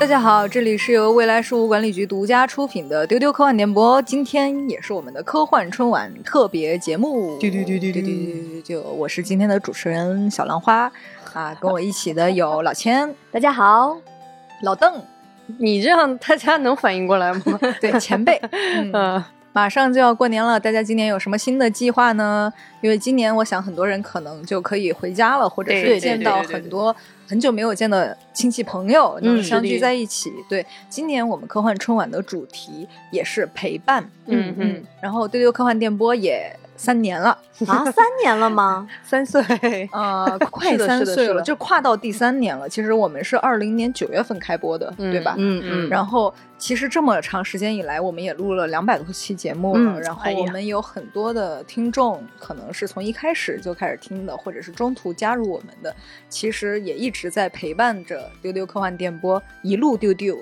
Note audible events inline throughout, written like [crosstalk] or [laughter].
大家好这里是由未来事务管理局独家出品的丢丢科幻点播今天也是我们的科幻春晚特别节目丢丢丢丢丢丢丢丢我是今天的主持人小兰花啊跟我一起的有老千大家好老邓你这样大家能反应过来吗？对前辈 [laughs] 嗯马上就要过年了，大家今年有什么新的计划呢？因为今年我想很多人可能就可以回家了，或者是见到很多很久没有见的亲戚朋友，能相聚在一起。对，今年我们科幻春晚的主题也是陪伴。嗯嗯，然后对对科幻电波也。三年了啊，三年了吗？[laughs] 三岁啊，[laughs] 快三岁了，就跨到第三年了。其实我们是二零年九月份开播的，对吧？嗯嗯。然后其实这么长时间以来，我们也录了两百多期节目了。然后我们有很多的听众，可能是从一开始就开始听的，或者是中途加入我们的，其实也一直在陪伴着丢丢科幻电波一路丢丢。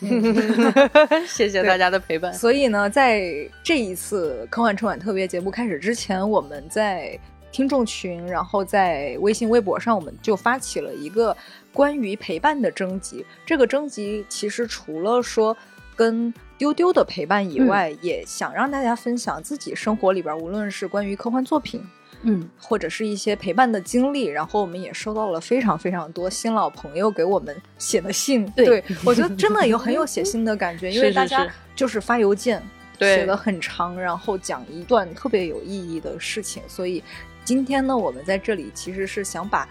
[laughs] 谢谢大家的陪伴。所以呢，在这一次科幻春晚特别节目开始之前，我们在听众群，然后在微信、微博上，我们就发起了一个关于陪伴的征集。这个征集其实除了说跟丢丢的陪伴以外，也想让大家分享自己生活里边，无论是关于科幻作品。嗯，或者是一些陪伴的经历，然后我们也收到了非常非常多新老朋友给我们写的信。对我觉得真的有很有写信的感觉，[laughs] 因为大家就是发邮件，写的很长，然后讲一段特别有意义的事情。所以今天呢，我们在这里其实是想把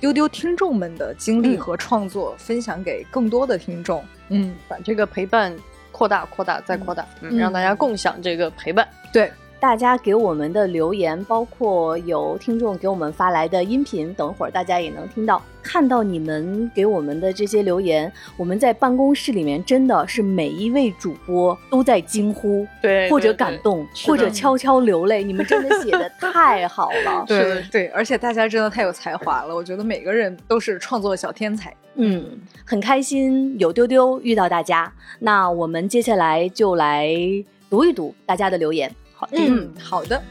丢丢听众们的经历和创作分享给更多的听众。嗯，把这个陪伴扩大、扩大再扩大，嗯让大家共享这个陪伴。对。大家给我们的留言，包括有听众给我们发来的音频，等会儿大家也能听到。看到你们给我们的这些留言，我们在办公室里面真的是每一位主播都在惊呼，对，或者感动，或者悄悄流泪。你们真的写的 [laughs] 太好了，对对，而且大家真的太有才华了，我觉得每个人都是创作小天才。嗯，很开心有丢丢遇到大家。那我们接下来就来读一读大家的留言。嗯，好的。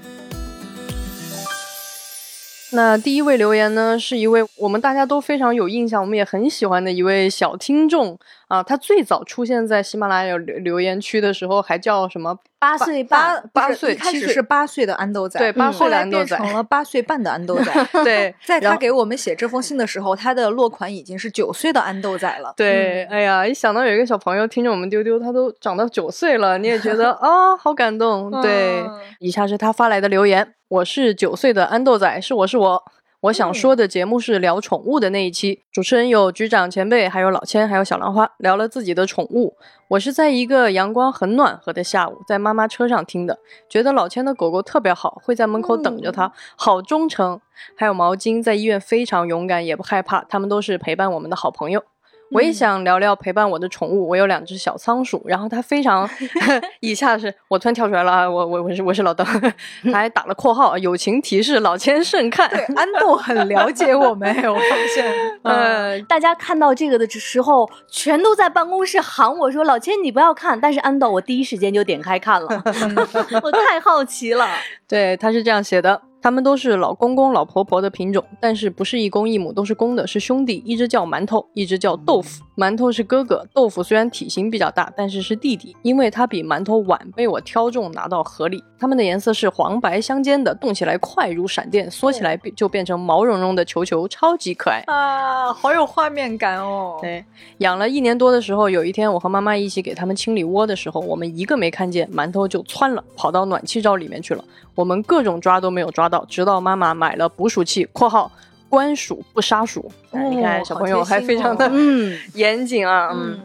那第一位留言呢，是一位我们大家都非常有印象，我们也很喜欢的一位小听众啊。他最早出现在喜马拉雅留留言区的时候，还叫什么？八岁八八岁，开始是八岁的安豆仔，对，八岁的安豆仔成了八岁半的安豆仔。[laughs] 对，[laughs] 在他给我们写这封信的时候，他的落款已经是九岁的安豆仔了。对，哎呀，一想到有一个小朋友听着我们丢丢，他都长到九岁了，你也觉得啊，[laughs] 好感动。对，以下是他发来的留言：我是九岁的安豆仔，是我是我。我想说的节目是聊宠物的那一期，主持人有局长前辈，还有老千，还有小兰花，聊了自己的宠物。我是在一个阳光很暖和的下午，在妈妈车上听的，觉得老千的狗狗特别好，会在门口等着他，好忠诚。还有毛巾在医院非常勇敢，也不害怕，他们都是陪伴我们的好朋友。我也想聊聊陪伴我的宠物，我有两只小仓鼠，然后它非常，[laughs] 以下是我突然跳出来了啊，我我我是我是老邓，[laughs] 他还打了括号，友情提示老千慎看。对，安豆很了解我们，[laughs] 我发现，呃，大家看到这个的时候，全都在办公室喊我说老千你不要看，但是安豆我第一时间就点开看了，我太好奇了。对，他是这样写的。他们都是老公公老婆婆的品种，但是不是一公一母，都是公的，是兄弟。一只叫馒头，一只叫豆腐。馒头是哥哥，豆腐虽然体型比较大，但是是弟弟，因为他比馒头晚被我挑中拿到河里。它们的颜色是黄白相间的，动起来快如闪电，缩起来就变成毛茸茸的球球，超级可爱啊！好有画面感哦。对，养了一年多的时候，有一天我和妈妈一起给它们清理窝的时候，我们一个没看见，馒头就窜了，跑到暖气罩里面去了。我们各种抓都没有抓到，直到妈妈买了捕鼠器（括号关鼠不杀鼠）。你看小朋友还非常的嗯严谨啊，嗯，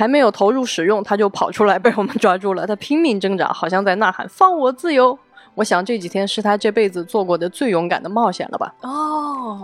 还没有投入使用，它就跑出来 [laughs] 被我们抓住了。它拼命挣扎，好像在呐喊：“放我自由！”我想这几天是他这辈子做过的最勇敢的冒险了吧？哦。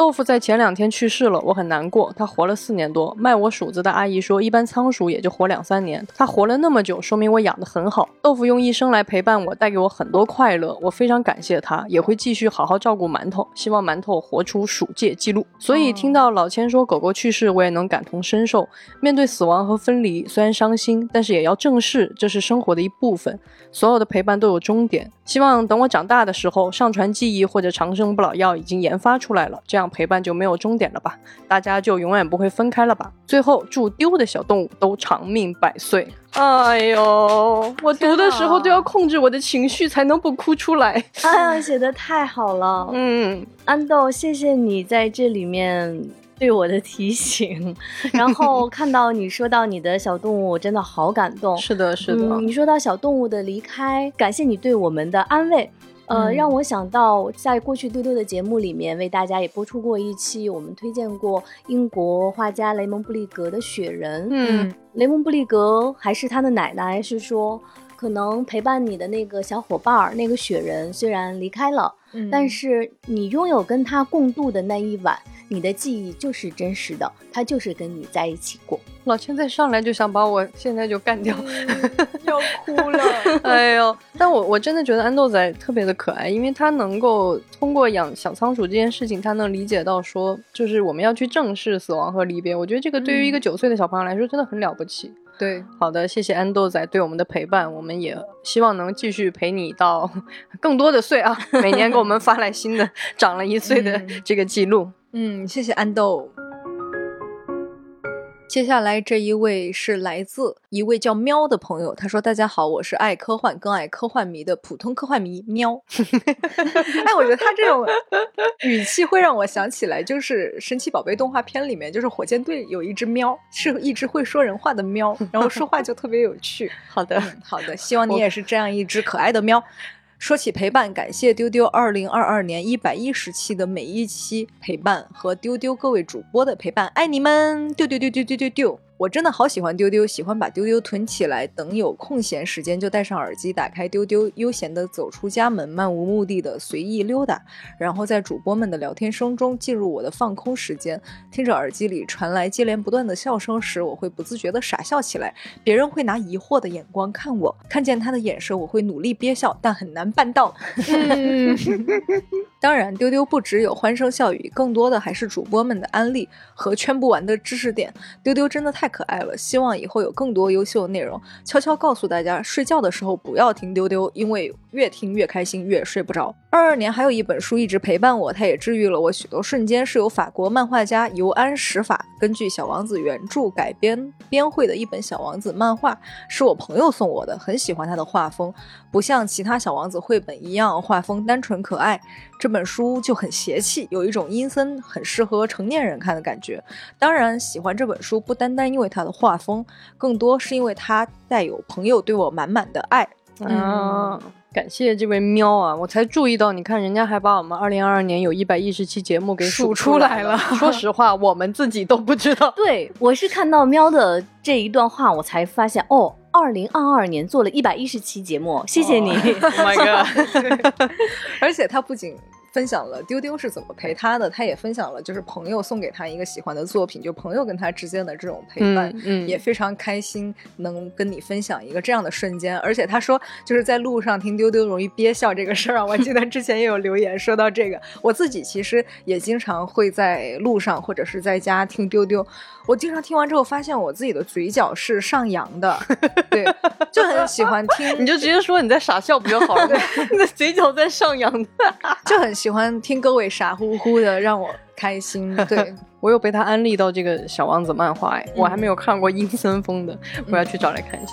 豆腐在前两天去世了，我很难过。他活了四年多，卖我鼠子的阿姨说，一般仓鼠也就活两三年。他活了那么久，说明我养得很好。豆腐用一生来陪伴我，带给我很多快乐，我非常感谢他，也会继续好好照顾馒头。希望馒头活出鼠界纪录。所以听到老千说狗狗去世，我也能感同身受。面对死亡和分离，虽然伤心，但是也要正视，这是生活的一部分。所有的陪伴都有终点。希望等我长大的时候，上传记忆或者长生不老药已经研发出来了，这样。陪伴就没有终点了吧？大家就永远不会分开了吧？最后祝丢的小动物都长命百岁。哎呦，我读的时候都要控制我的情绪，才能不哭出来。哎呀，写的太好了。嗯，安豆，谢谢你在这里面。对我的提醒，[laughs] 然后看到你说到你的小动物，我真的好感动。是的，是的。你说到小动物的离开，感谢你对我们的安慰，呃，让我想到在过去丢丢的节目里面，为大家也播出过一期，我们推荐过英国画家雷蒙布利格的《雪人》。嗯，雷蒙布利格还是他的奶奶是说，可能陪伴你的那个小伙伴儿，那个雪人虽然离开了，但是你拥有跟他共度的那一晚。你的记忆就是真实的，他就是跟你在一起过。老千在上来就想把我现在就干掉，要哭了。[laughs] 哎呦！但我我真的觉得安豆仔特别的可爱，因为他能够通过养小仓鼠这件事情，他能理解到说，就是我们要去正视死亡和离别。我觉得这个对于一个九岁的小朋友来说真的很了不起。对，好的，谢谢安豆仔对我们的陪伴，我们也希望能继续陪你到 [laughs] 更多的岁啊，每年给我们发来新的长了一岁的这个记录。嗯，谢谢安豆。接下来这一位是来自一位叫喵的朋友，他说：“大家好，我是爱科幻更爱科幻迷的普通科幻迷喵。[laughs] ”哎，我觉得他这种语气会让我想起来，就是神奇宝贝动画片里面，就是火箭队有一只喵，是一只会说人话的喵，然后说话就特别有趣。好的，好的，希望你也是这样一只可爱的喵。说起陪伴，感谢丢丢二零二二年一百一十期的每一期陪伴和丢丢各位主播的陪伴，爱你们！丢丢丢丢丢丢丢。我真的好喜欢丢丢，喜欢把丢丢囤起来，等有空闲时间就戴上耳机，打开丢丢，悠闲的走出家门，漫无目的的随意溜达，然后在主播们的聊天声中进入我的放空时间，听着耳机里传来接连不断的笑声时，我会不自觉的傻笑起来。别人会拿疑惑的眼光看我，看见他的眼神，我会努力憋笑，但很难办到。[laughs] 当然，丢丢不只有欢声笑语，更多的还是主播们的安利和圈不完的知识点。丢丢真的太可爱了，希望以后有更多优秀的内容。悄悄告诉大家，睡觉的时候不要听丢丢，因为越听越开心，越睡不着。二二年还有一本书一直陪伴我，它也治愈了我许多瞬间，是由法国漫画家尤安·史法根据《小王子》原著改编编绘的一本《小王子》漫画，是我朋友送我的，很喜欢他的画风，不像其他小王子绘本一样画风单纯可爱。这本书就很邪气，有一种阴森，很适合成年人看的感觉。当然，喜欢这本书不单单因为它的画风，更多是因为它带有朋友对我满满的爱。嗯，感谢这位喵啊！我才注意到，你看人家还把我们二零二二年有一百一十期节目给数出来了。说实话，我们自己都不知道。对，我是看到喵的这一段话，我才发现哦，二零二二年做了一百一十期节目，谢谢你。My God！[laughs] 而且他不仅。分享了丢丢是怎么陪他的，他也分享了就是朋友送给他一个喜欢的作品，就朋友跟他之间的这种陪伴，嗯，也非常开心能跟你分享一个这样的瞬间。而且他说就是在路上听丢丢容易憋笑这个事儿啊，我记得之前也有留言说到这个，我自己其实也经常会在路上或者是在家听丢丢。我经常听完之后，发现我自己的嘴角是上扬的，[laughs] 对，就很喜欢听。[laughs] 你就直接说你在傻笑不就好了？[laughs] 你的嘴角在上扬的，就很喜欢听各位傻乎乎的，让我开心。对 [laughs] 我有被他安利到这个小王子漫画，哎，我还没有看过阴森风的，我要去找来看一下。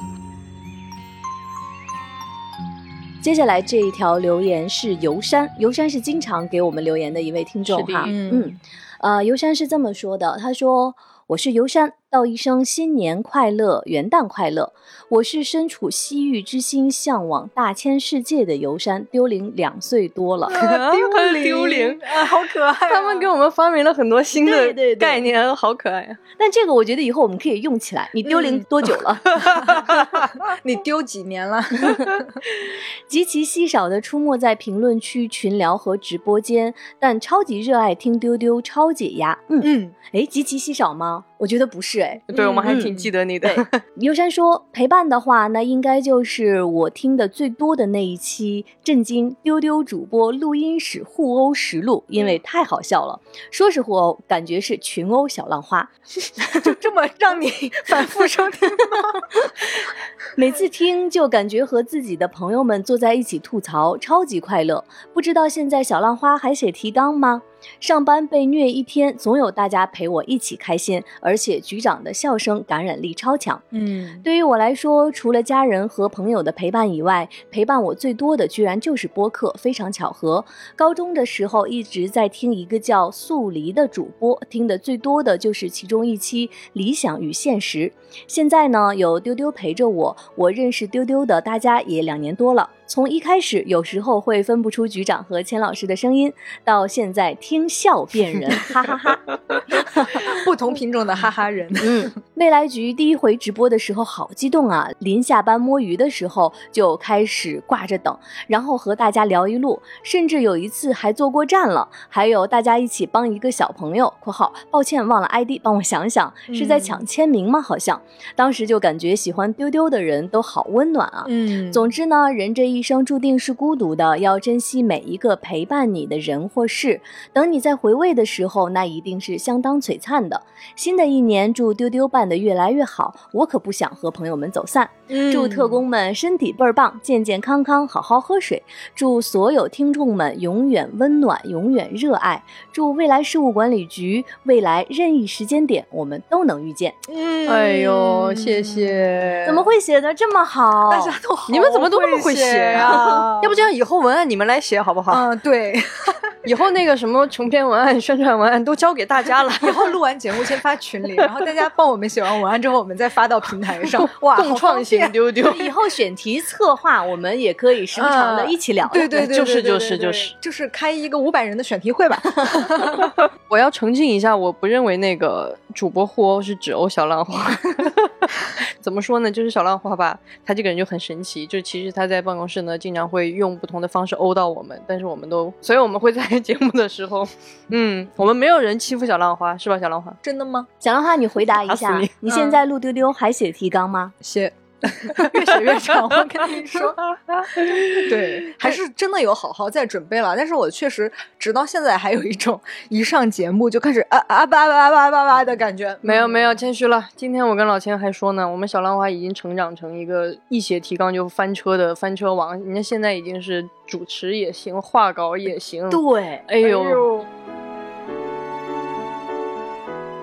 接下来这一条留言是游山，游山是经常给我们留言的一位听众哈，嗯，呃，游山是这么说的，他说。我是游山，道一声新年快乐，元旦快乐。我是身处西域之心，向往大千世界的游山。丢零两岁多了，[laughs] 丢零丢零啊，好可爱！他们给我们发明了很多新的概念，好可爱啊！但这个我觉得以后我们可以用起来。你丢零多久了？[laughs] [laughs] 你丢几年了？极其稀少的出没在评论区、群聊和直播间，但超级热爱听丢丢，超解压。嗯嗯，哎，极其稀少吗？我觉得不是哎，对我们还挺记得你的。牛山 [laughs] 说陪伴的话，那应该就是我听的最多的那一期震惊丢丢主播录音室互殴实录，因为太好笑了。说是互殴，感觉是群殴小浪花，[laughs] 就这么让你 [laughs] 反复收听吗？每次听就感觉和自己的朋友们坐在一起吐槽，超级快乐。不知道现在小浪花还写提纲吗？上班被虐一天，总有大家陪我一起开心，而且局长的笑声感染力超强。嗯，对于我来说，除了家人和朋友的陪伴以外，陪伴我最多的居然就是播客。非常巧合，高中的时候一直在听一个叫素离的主播，听的最多的就是其中一期《理想与现实》。现在呢，有丢丢陪着我，我认识丢丢的大家也两年多了。从一开始有时候会分不出局长和钱老师的声音，到现在听笑辨人，[laughs] 哈哈哈，不同品种的哈哈人。嗯，未来局第一回直播的时候好激动啊！临下班摸鱼的时候就开始挂着等，然后和大家聊一路，甚至有一次还坐过站了。还有大家一起帮一个小朋友（括号抱歉忘了 ID），帮我想想是在抢签名吗？好像当时就感觉喜欢丢丢的人都好温暖啊。嗯，总之呢，人这一。一生注定是孤独的，要珍惜每一个陪伴你的人或事。等你在回味的时候，那一定是相当璀璨的。新的一年，祝丢丢办的越来越好，我可不想和朋友们走散。祝特工们身体倍儿棒，健健康康，好好喝水。祝所有听众们永远温暖，永远热爱。祝未来事务管理局未来任意时间点，我们都能遇见。嗯，哎呦，谢谢。怎么会写的这么好？大家都好，你们怎么都那么会写？呀，[laughs] 要不这样以后文案你们来写好不好？嗯，对，[laughs] 以后那个什么成片文案、宣传文案都交给大家了。[laughs] 以后录完节目先发群里，然后大家帮我们写完文案之后，我们再发到平台上。哇，共创型丢丢。以后选题策划，我们也可以时不常的一起聊。对对对，就是就是就是就是开一个五百人的选题会吧。我要澄清一下，我不认为那个主播互殴是指欧小浪花。[laughs] 怎么说呢？就是小浪花吧，他这个人就很神奇。就其实他在办公室呢，经常会用不同的方式殴到我们，但是我们都，所以我们会在节目的时候，嗯，我们没有人欺负小浪花，是吧？小浪花，真的吗？小浪花，你回答一下，你现在录丢丢还写提纲吗？写。[laughs] 越写越长，我跟你说，[laughs] 对，还是真的有好好在准备了。但是我确实直到现在还有一种一上节目就开始啊啊吧吧吧吧吧的感觉。没有没有，谦虚了。今天我跟老千还说呢，我们小浪花已经成长成一个一写提纲就翻车的翻车王。人家现在已经是主持也行，画稿也行。对，哎呦。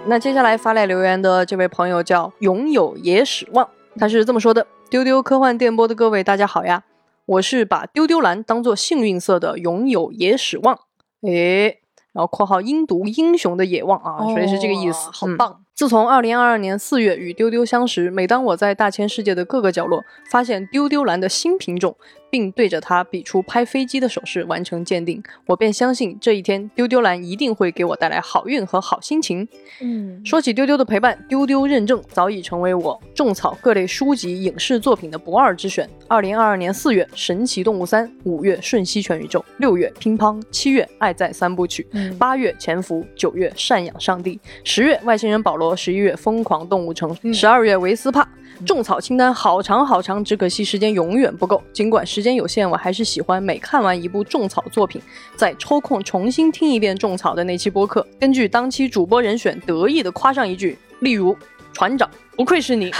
那接下来发来留言的这位朋友叫拥有野史望。他是这么说的：“丢丢科幻电波的各位，大家好呀！我是把丢丢蓝当做幸运色的拥有野史望，诶，然后括号音读英雄的野望啊，所以是这个意思，好棒。”自从二零二二年四月与丢丢相识，每当我在大千世界的各个角落发现丢丢蓝的新品种，并对着他比出拍飞机的手势完成鉴定，我便相信这一天丢丢蓝一定会给我带来好运和好心情。嗯，说起丢丢的陪伴，丢丢认证早已成为我种草各类书籍、影视作品的不二之选。二零二二年四月，《神奇动物三》；五月，《瞬息全宇宙》；六月，《乒乓》；七月，《爱在三部曲》；八月，《潜伏》；九月，《赡养上帝》；十月，《外星人保罗》。十一月疯狂动物城，十二月维斯帕，种草清单好长好长，只可惜时间永远不够。尽管时间有限，我还是喜欢每看完一部种草作品，再抽空重新听一遍种草的那期播客，根据当期主播人选得意的夸上一句，例如船长。不愧是你，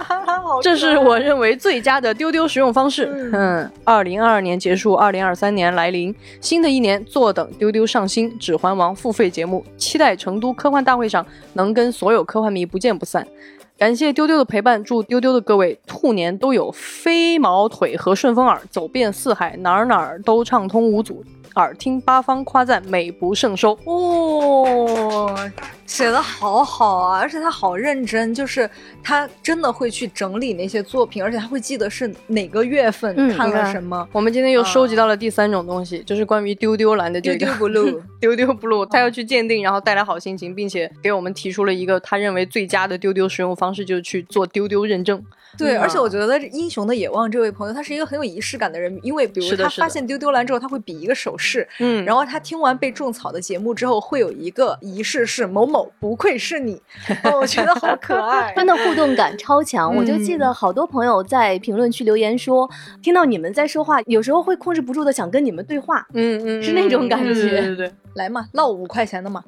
[laughs] 这是我认为最佳的丢丢使用方式。嗯，二零二二年结束，二零二三年来临，新的一年坐等丢丢上新《指环王》付费节目，期待成都科幻大会上能跟所有科幻迷不见不散。感谢丢丢的陪伴，祝丢丢的各位兔年都有飞毛腿和顺风耳，走遍四海，哪儿哪儿都畅通无阻。耳听八方夸赞，美不胜收哦，写的好好啊，而且他好认真，就是他真的会去整理那些作品，而且他会记得是哪个月份看了什么。我们今天又收集到了第三种东西，就是关于丢丢蓝的丢丢 blue，丢丢 blue，[laughs] 他要去鉴定，然后带来好心情，并且给我们提出了一个他认为最佳的丢丢使用方式，就是去做丢丢认证。对，而且我觉得英雄的野望这位朋友，他是一个很有仪式感的人，因为比如他发现丢丢蓝之后，他会比一个手势，嗯，然后他听完被种草的节目之后，会有一个仪式是某某不愧是你，[laughs] 我觉得好可爱，[laughs] 真的互动感超强。我就记得好多朋友在评论区留言说，听到你们在说话，有时候会控制不住的想跟你们对话，嗯嗯，是那种感觉，对对对，[laughs] 来嘛，唠五块钱的嘛。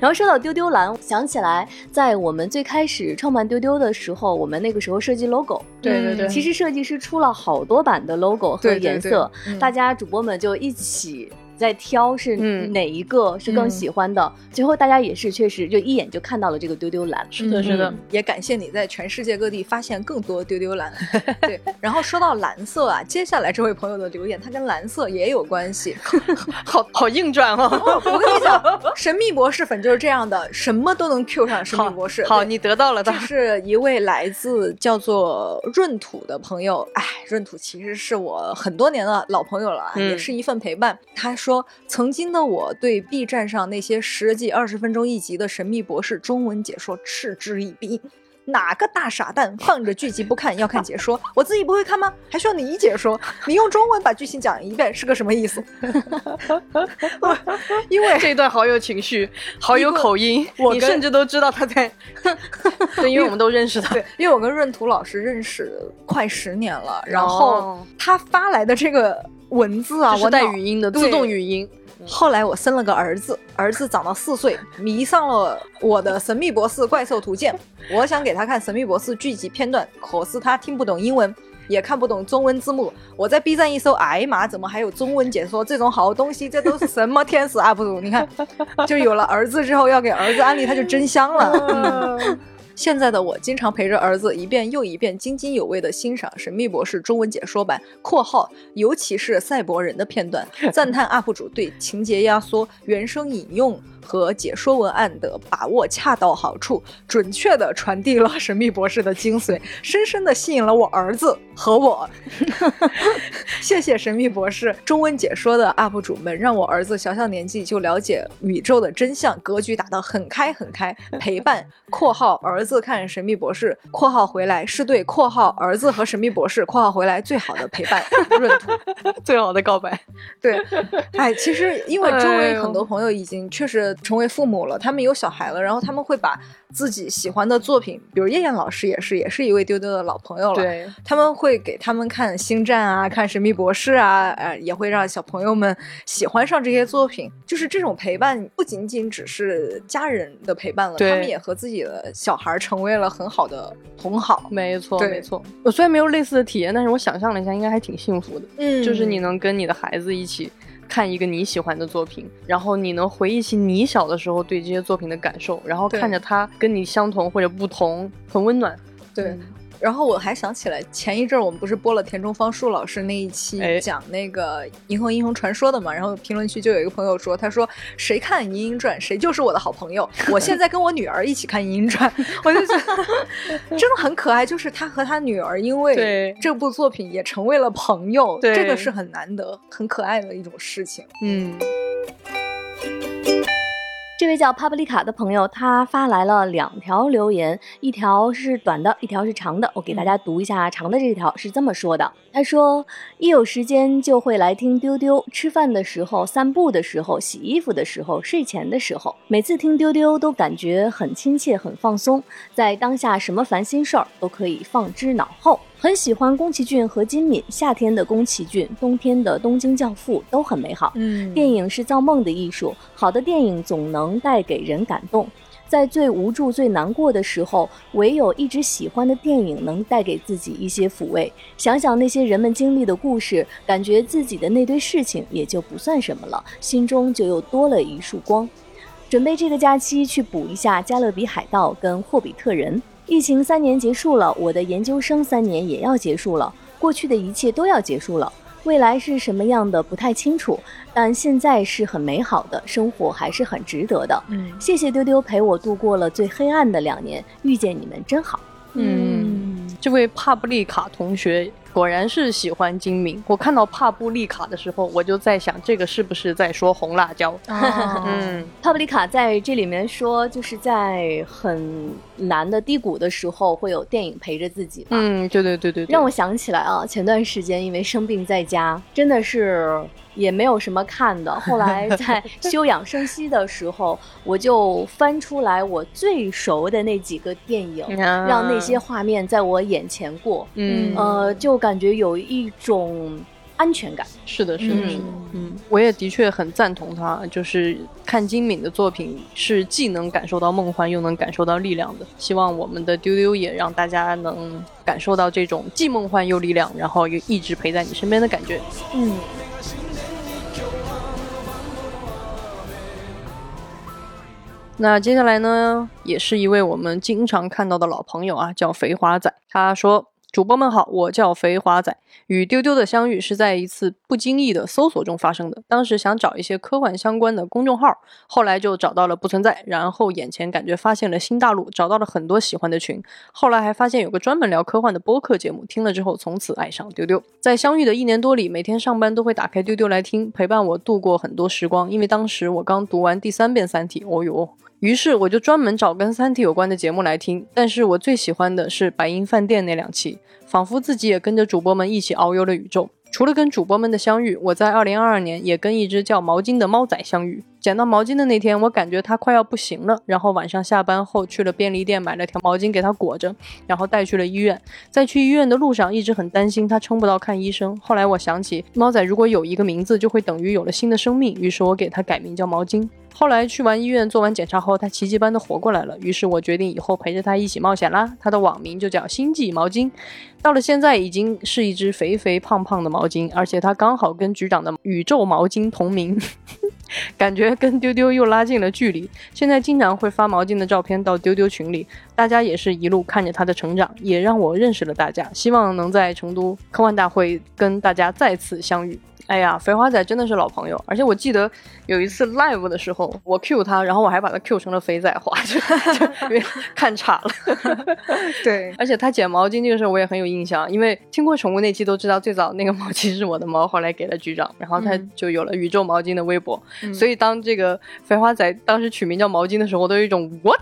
然后说到丢丢蓝，想起来在我们最开始创办丢丢的时候，我们那个时候设计 logo。对对对，其实设计师出了好多版的 logo 和颜色，大家主播们就一起在挑是哪一个是更喜欢的。最后大家也是确实就一眼就看到了这个丢丢蓝。是的，是的，也感谢你在全世界各地发现更多丢丢蓝。对，然后说到蓝色啊，接下来这位朋友的留言，他跟蓝色也有关系，[laughs] 好好硬转哦。我跟你讲，神秘博士粉就是这样的，什么都能 Q 上神秘博士。好，你得到了。这是一位来自叫做闰土的朋友，哎，闰土其实是我很多年的老朋友了，也是一份陪伴。他说，曾经的我对 B 站上那些十几二十分钟一集的神秘博士中文解说嗤之以鼻。哪个大傻蛋放着剧集不看，要看解说？[laughs] 我自己不会看吗？还需要你解说？你用中文把剧情讲一遍是个什么意思？[laughs] 因为这一段好有情绪，好有口音，你甚至都知道他在。[laughs] 对，因为我们都认识他。对，因为我跟闰土老师认识快十年了，然后他发来的这个文字啊，我带语音的，自动语音。后来我生了个儿子，儿子长到四岁，迷上了我的《神秘博士怪兽图鉴》。我想给他看《神秘博士》剧集片段，可是他听不懂英文，也看不懂中文字幕。我在 B 站一搜，哎妈，怎么还有中文解说？这种好东西，这都是什么天使 UP 主？你看，就有了儿子之后，要给儿子安利，他就真香了。[laughs] [laughs] 现在的我经常陪着儿子一遍又一遍津津有味地欣赏《神秘博士》中文解说版（括号尤其是赛博人的片段），赞叹 UP 主对情节压缩、原声引用。和解说文案的把握恰到好处，准确的传递了神秘博士的精髓，深深的吸引了我儿子和我。[laughs] 谢谢神秘博士中文解说的 UP 主们，让我儿子小小年纪就了解宇宙的真相，格局打得很开很开。陪伴（括号儿子看神秘博士）（括号回来是对括号儿子和神秘博士）（括号回来最好的陪伴）润 [laughs] 土最好的告白。对，哎，其实因为周围很多朋友已经确实。成为父母了，他们有小孩了，然后他们会把自己喜欢的作品，比如燕燕老师也是，也是一位丢丢的老朋友了。对，他们会给他们看《星战》啊，看《神秘博士》啊，呃，也会让小朋友们喜欢上这些作品。就是这种陪伴，不仅仅只是家人的陪伴了，他们也和自己的小孩成为了很好的同好。没错，没错。我虽然没有类似的体验，但是我想象了一下，应该还挺幸福的。嗯，就是你能跟你的孩子一起。看一个你喜欢的作品，然后你能回忆起你小的时候对这些作品的感受，然后看着它跟你相同或者不同，很温暖。对。然后我还想起来，前一阵儿我们不是播了田中芳树老师那一期讲那个《银河英雄传说》的嘛？然后评论区就有一个朋友说，他说谁看《银鹰传》谁就是我的好朋友。我现在跟我女儿一起看《银鹰传》，我就觉得 [laughs] 真的很可爱。就是他和他女儿因为这部作品也成为了朋友，这个是很难得、很可爱的一种事情。嗯。这位叫帕布利卡的朋友，他发来了两条留言，一条是短的，一条是长的。我给大家读一下长的这条，是这么说的：他说，一有时间就会来听丢丢，吃饭的时候、散步的时候、洗衣服的时候、睡前的时候，每次听丢丢都感觉很亲切、很放松，在当下什么烦心事儿都可以放之脑后。很喜欢宫崎骏和金敏，夏天的宫崎骏，冬天的东京教父都很美好。嗯，电影是造梦的艺术，好的电影总能带给人感动。在最无助、最难过的时候，唯有一直喜欢的电影能带给自己一些抚慰。想想那些人们经历的故事，感觉自己的那堆事情也就不算什么了，心中就又多了一束光。准备这个假期去补一下《加勒比海盗》跟《霍比特人》。疫情三年结束了，我的研究生三年也要结束了，过去的一切都要结束了，未来是什么样的不太清楚，但现在是很美好的，生活还是很值得的。嗯，谢谢丢丢陪我度过了最黑暗的两年，遇见你们真好。嗯，这位帕布利卡同学。果然是喜欢精明。我看到帕布利卡的时候，我就在想，这个是不是在说红辣椒？嗯，帕布利卡在这里面说，就是在很难的低谷的时候，会有电影陪着自己。嗯，对对对对，让我想起来啊，前段时间因为生病在家，真的是。也没有什么看的。[laughs] 后来在休养生息的时候，我就翻出来我最熟的那几个电影，让那些画面在我眼前过。嗯，呃，就感觉有一种安全感。是的是的是的。嗯。我也的确很赞同他就是看金敏的作品是既能感受到梦幻又能感受到力量的。希望我们的丢丢也让大家能感受到这种既梦幻又力量然后又一直陪在你身边的感觉。嗯。那接下来呢也是一位我们经常看到的老朋友啊叫肥华仔。他说主播们好，我叫肥华仔。与丢丢的相遇是在一次不经意的搜索中发生的。当时想找一些科幻相关的公众号，后来就找到了不存在，然后眼前感觉发现了新大陆，找到了很多喜欢的群。后来还发现有个专门聊科幻的播客节目，听了之后从此爱上丢丢。在相遇的一年多里，每天上班都会打开丢丢来听，陪伴我度过很多时光。因为当时我刚读完第三遍《三体》，哦哟。于是我就专门找跟《三体》有关的节目来听，但是我最喜欢的是《白银饭店》那两期，仿佛自己也跟着主播们一起遨游了宇宙。除了跟主播们的相遇，我在2022年也跟一只叫毛巾的猫仔相遇。捡到毛巾的那天，我感觉它快要不行了，然后晚上下班后去了便利店买了条毛巾给它裹着，然后带去了医院。在去医院的路上，一直很担心它撑不到看医生。后来我想起，猫仔如果有一个名字，就会等于有了新的生命，于是我给它改名叫毛巾。后来去完医院做完检查后，他奇迹般的活过来了。于是我决定以后陪着他一起冒险啦。他的网名就叫星际毛巾。到了现在，已经是一只肥肥胖胖的毛巾，而且它刚好跟局长的宇宙毛巾同名，[laughs] 感觉跟丢丢又拉近了距离。现在经常会发毛巾的照片到丢丢群里，大家也是一路看着它的成长，也让我认识了大家。希望能在成都科幻大会跟大家再次相遇。哎呀，肥花仔真的是老朋友，而且我记得有一次 live 的时候，我 Q 他，然后我还把他 Q 成了肥仔花，就因为看差了。[laughs] 对，而且他捡毛巾这个事儿我也很有印象，因为听过宠物那期都知道，最早那个毛巾是我的猫，后来给了局长，然后他就有了宇宙毛巾的微博。所以当这个肥花仔当时取名叫毛巾的时候，我都有一种 what。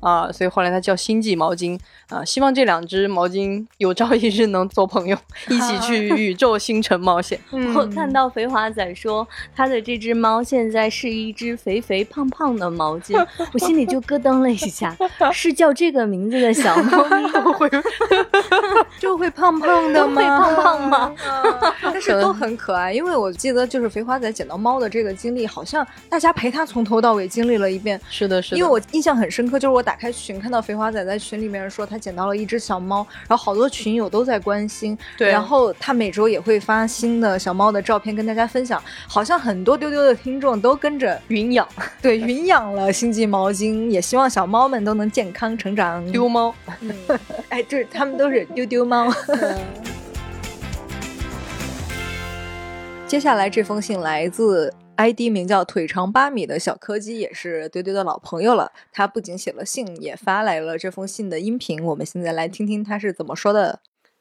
啊，所以后来它叫星际毛巾啊，希望这两只毛巾有朝一日能做朋友，一起去宇宙星辰冒险。[laughs] 我看到肥华仔说他的这只猫现在是一只肥肥胖胖的毛巾，我心里就咯噔了一下，[laughs] 是叫这个名字的小猫都 [laughs] 会就会胖胖的吗？会胖胖吗？但是都很可爱，因为我记得就是肥华仔捡到猫的这个经历，好像大家陪他从头到尾经历了一遍。是的，是的，因为我印象很深刻，就是我打。打开群，看到肥花仔在群里面说他捡到了一只小猫，然后好多群友都在关心。对，然后他每周也会发新的小猫的照片跟大家分享。好像很多丢丢的听众都跟着云养，[laughs] 对，云养了星际毛巾，也希望小猫们都能健康成长。丢猫，[laughs] 哎，就是，他们都是丢丢猫。[laughs] 接下来这封信来自。ID 名叫腿长八米的小柯基也是堆堆的老朋友了。他不仅写了信，也发来了这封信的音频。我们现在来听听他是怎么说的。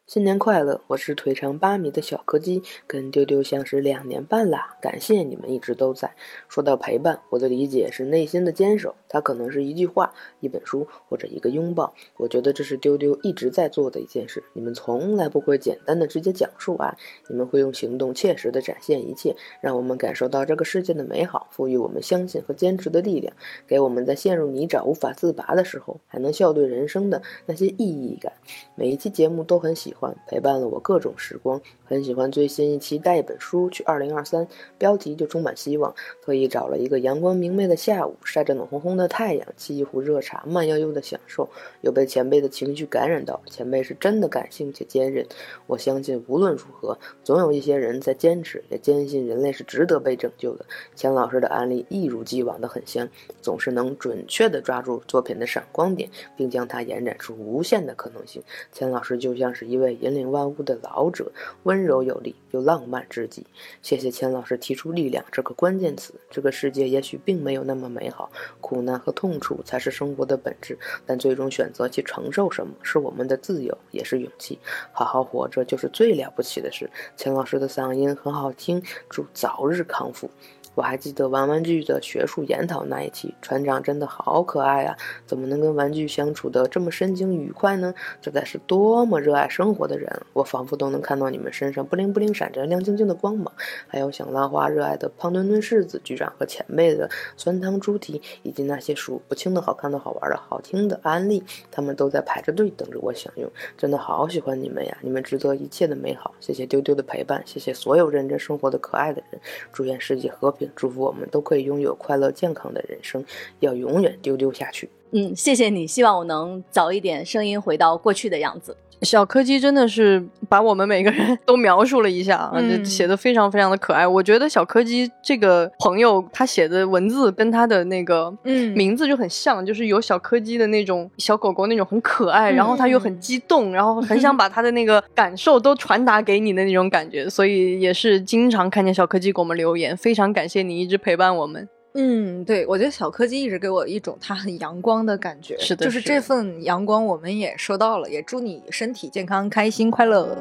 新年快乐！我是腿长八米的小柯基，跟丢丢相识两年半啦，感谢你们一直都在。说到陪伴，我的理解是内心的坚守，它可能是一句话、一本书或者一个拥抱。我觉得这是丢丢一直在做的一件事。你们从来不会简单的直接讲述爱，你们会用行动切实的展现一切，让我们感受到这个世界的美好，赋予我们相信和坚持的力量，给我们在陷入泥沼无法自拔的时候，还能笑对人生的那些意义感。每一期节目都很喜欢。陪伴了我各种时光，很喜欢最新一期带一本书去二零二三，标题就充满希望。特意找了一个阳光明媚的下午，晒着暖烘烘的太阳，沏一壶热茶，慢悠悠的享受。有被前辈的情绪感染到，前辈是真的感性且坚韧。我相信无论如何，总有一些人在坚持，也坚信人类是值得被拯救的。钱老师的案例一如既往的很香，总是能准确的抓住作品的闪光点，并将它延展出无限的可能性。钱老师就像是一位。引领万物的老者，温柔有力又浪漫至极。谢谢钱老师提出“力量”这个关键词。这个世界也许并没有那么美好，苦难和痛楚才是生活的本质。但最终选择去承受什么，是我们的自由，也是勇气。好好活着就是最了不起的事。钱老师的嗓音很好听，祝早日康复。我还记得玩玩具的学术研讨那一期，船长真的好可爱啊！怎么能跟玩具相处的这么深情愉快呢？这该是多么热爱生活的人！我仿佛都能看到你们身上不灵不灵闪着亮晶晶的光芒。还有想浪花热爱的胖墩墩柿子局长和前辈的酸汤猪蹄，以及那些数不清的好看的好玩的好听的安利，他们都在排着队等着我享用。真的好喜欢你们呀！你们值得一切的美好。谢谢丢丢的陪伴，谢谢所有认真生活的可爱的人。祝愿世界和平。并祝福我们都可以拥有快乐健康的人生，要永远丢丢下去。嗯，谢谢你，希望我能早一点声音回到过去的样子。小柯基真的是把我们每个人 [laughs] 都描述了一下啊，写的非常非常的可爱。我觉得小柯基这个朋友他写的文字跟他的那个嗯名字就很像，就是有小柯基的那种小狗狗那种很可爱，然后他又很激动，然后很想把他的那个感受都传达给你的那种感觉。所以也是经常看见小柯基给我们留言，非常感谢你一直陪伴我们。嗯，对，我觉得小柯基一直给我一种他很阳光的感觉，是的，就是这份阳光我们也收到了，也祝你身体健康、开心、快乐。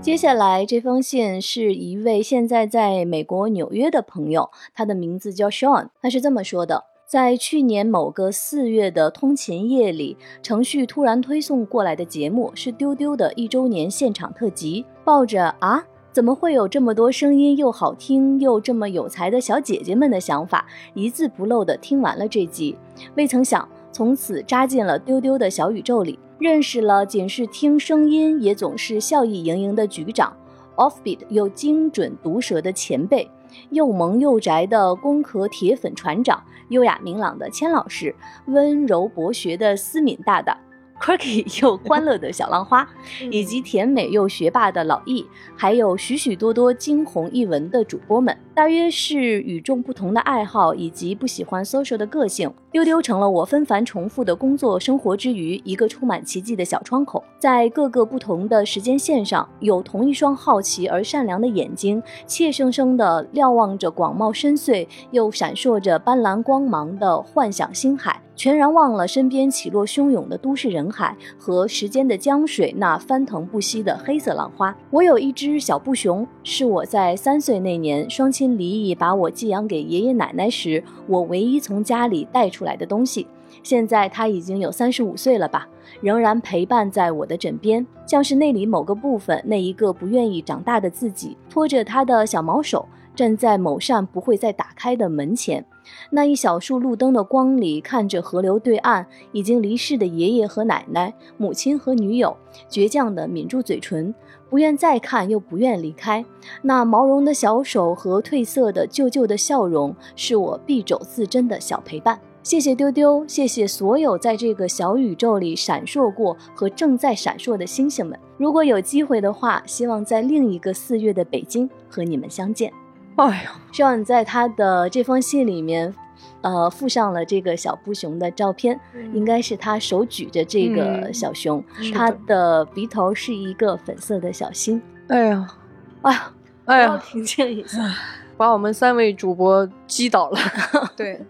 接下来这封信是一位现在在美国纽约的朋友，他的名字叫 Sean，他是这么说的：在去年某个四月的通勤夜里，程序突然推送过来的节目是丢丢的一周年现场特辑，抱着啊。怎么会有这么多声音又好听又这么有才的小姐姐们的想法？一字不漏地听完了这集，未曾想从此扎进了丢丢的小宇宙里，认识了仅是听声音也总是笑意盈盈的局长，offbeat 又精准毒舌的前辈，又萌又宅的工壳铁粉船长，优雅明朗的千老师，温柔博学的思敏大大。Quirky [laughs] 又欢乐的小浪花，[laughs] 以及甜美又学霸的老易，还有许许多多惊鸿一闻的主播们，大约是与众不同的爱好以及不喜欢 social 的个性，丢丢成了我纷繁重复的工作生活之余一个充满奇迹的小窗口。在各个不同的时间线上，有同一双好奇而善良的眼睛，怯生生地瞭望着广袤深邃又闪烁着斑斓光芒的幻想星海。全然忘了身边起落汹涌的都市人海和时间的江水，那翻腾不息的黑色浪花。我有一只小布熊，是我在三岁那年双亲离异，把我寄养给爷爷奶奶时，我唯一从家里带出来的东西。现在他已经有三十五岁了吧，仍然陪伴在我的枕边，像是那里某个部分，那一个不愿意长大的自己，拖着他的小毛手，站在某扇不会再打开的门前。那一小束路灯的光里，看着河流对岸已经离世的爷爷和奶奶、母亲和女友，倔强地抿住嘴唇，不愿再看又不愿离开。那毛绒的小手和褪色的旧旧的笑容，是我敝帚自珍的小陪伴。谢谢丢丢，谢谢所有在这个小宇宙里闪烁过和正在闪烁的星星们。如果有机会的话，希望在另一个四月的北京和你们相见。哎呦，希望你在他的这封信里面，呃，附上了这个小布熊的照片，应该是他手举着这个小熊，他的鼻头是一个粉色的小心。哎呀，哎呀，哎呀，平静一下，把我们三位主播击倒了。[laughs] 对。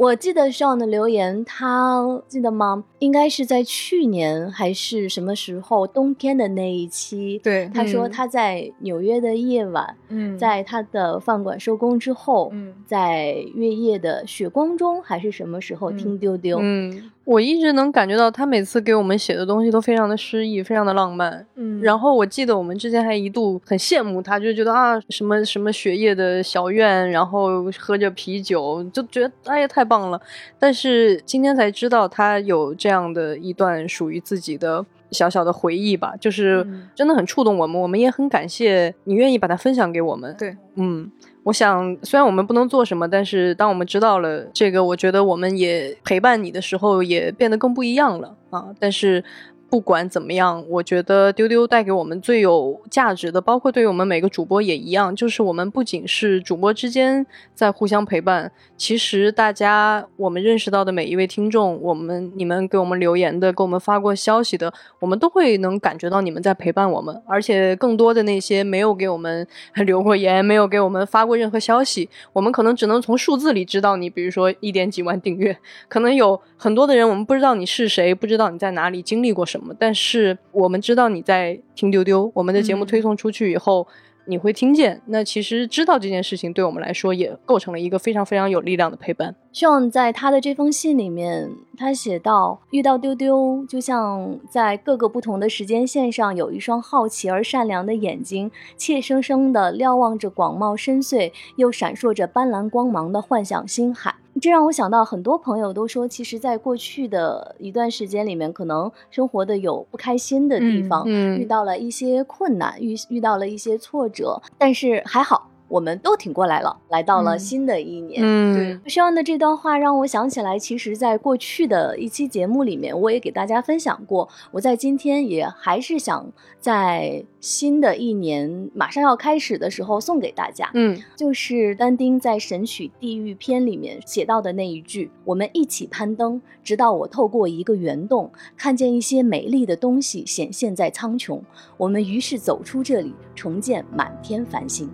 我记得上的留言，他记得吗？应该是在去年还是什么时候？冬天的那一期，对，他说他在纽约的夜晚，嗯，在他的饭馆收工之后，嗯，在月夜的雪光中，还是什么时候听丢丢？嗯。我一直能感觉到他每次给我们写的东西都非常的诗意，非常的浪漫。嗯，然后我记得我们之前还一度很羡慕他，就觉得啊，什么什么雪夜的小院，然后喝着啤酒，就觉得哎呀太棒了。但是今天才知道他有这样的一段属于自己的小小的回忆吧，就是真的很触动我们，我们也很感谢你愿意把它分享给我们。对，嗯。我想，虽然我们不能做什么，但是当我们知道了这个，我觉得我们也陪伴你的时候，也变得更不一样了啊！但是。不管怎么样，我觉得丢丢带给我们最有价值的，包括对于我们每个主播也一样，就是我们不仅是主播之间在互相陪伴，其实大家我们认识到的每一位听众，我们你们给我们留言的，给我们发过消息的，我们都会能感觉到你们在陪伴我们。而且更多的那些没有给我们 [laughs] 留过言，没有给我们发过任何消息，我们可能只能从数字里知道你，比如说一点几万订阅，可能有很多的人我们不知道你是谁，不知道你在哪里经历过什么。但是我们知道你在听丢丢，我们的节目推送出去以后，你会听见。那其实知道这件事情，对我们来说也构成了一个非常非常有力量的陪伴。希望在他的这封信里面，他写到遇到丢丢，就像在各个不同的时间线上，有一双好奇而善良的眼睛，怯生生地瞭望着广袤深邃又闪烁着斑斓光芒的幻想星海。这让我想到，很多朋友都说，其实，在过去的一段时间里面，可能生活的有不开心的地方，嗯遇到了一些困难，遇遇到了一些挫折，但是还好。我们都挺过来了，来到了新的一年。嗯，对。希望的这段话让我想起来，其实，在过去的一期节目里面，我也给大家分享过。我在今天也还是想在新的一年马上要开始的时候送给大家。嗯，就是丹丁在《神曲地狱篇》里面写到的那一句：“我们一起攀登，直到我透过一个圆洞，看见一些美丽的东西显现在苍穹。我们于是走出这里，重见满天繁星。”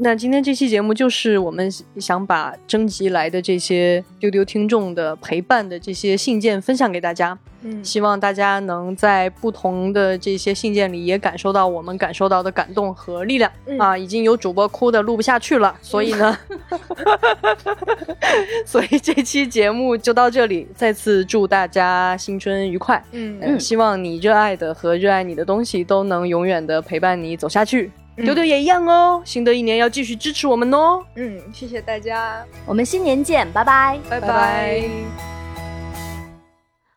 那今天这期节目就是我们想把征集来的这些丢丢听众的陪伴的这些信件分享给大家，嗯，希望大家能在不同的这些信件里也感受到我们感受到的感动和力量啊！已经有主播哭的录不下去了，所以呢，[laughs] 所以这期节目就到这里，再次祝大家新春愉快，嗯，希望你热爱的和热爱你的东西都能永远的陪伴你走下去。丢丢也一样哦，新的一年要继续支持我们哦。嗯，谢谢大家，我们新年见，拜拜，拜拜。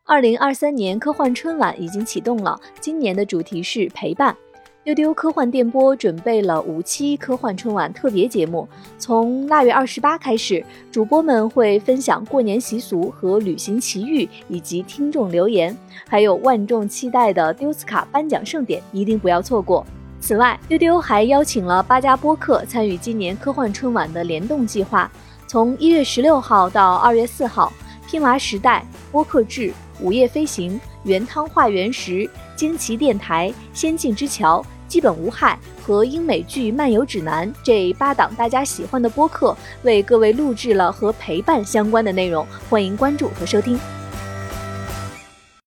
二零二三年科幻春晚已经启动了，今年的主题是陪伴。丢丢科幻电波准备了五期科幻春晚特别节目，从腊月二十八开始，主播们会分享过年习俗和旅行奇遇，以及听众留言，还有万众期待的丢斯卡颁奖盛典，一定不要错过。此外，丢丢还邀请了八家播客参与今年科幻春晚的联动计划。从一月十六号到二月四号，拼娃时代、播客志、午夜飞行、原汤化原石、惊奇电台、仙境之桥、基本无害和英美剧漫游指南这八档大家喜欢的播客，为各位录制了和陪伴相关的内容，欢迎关注和收听。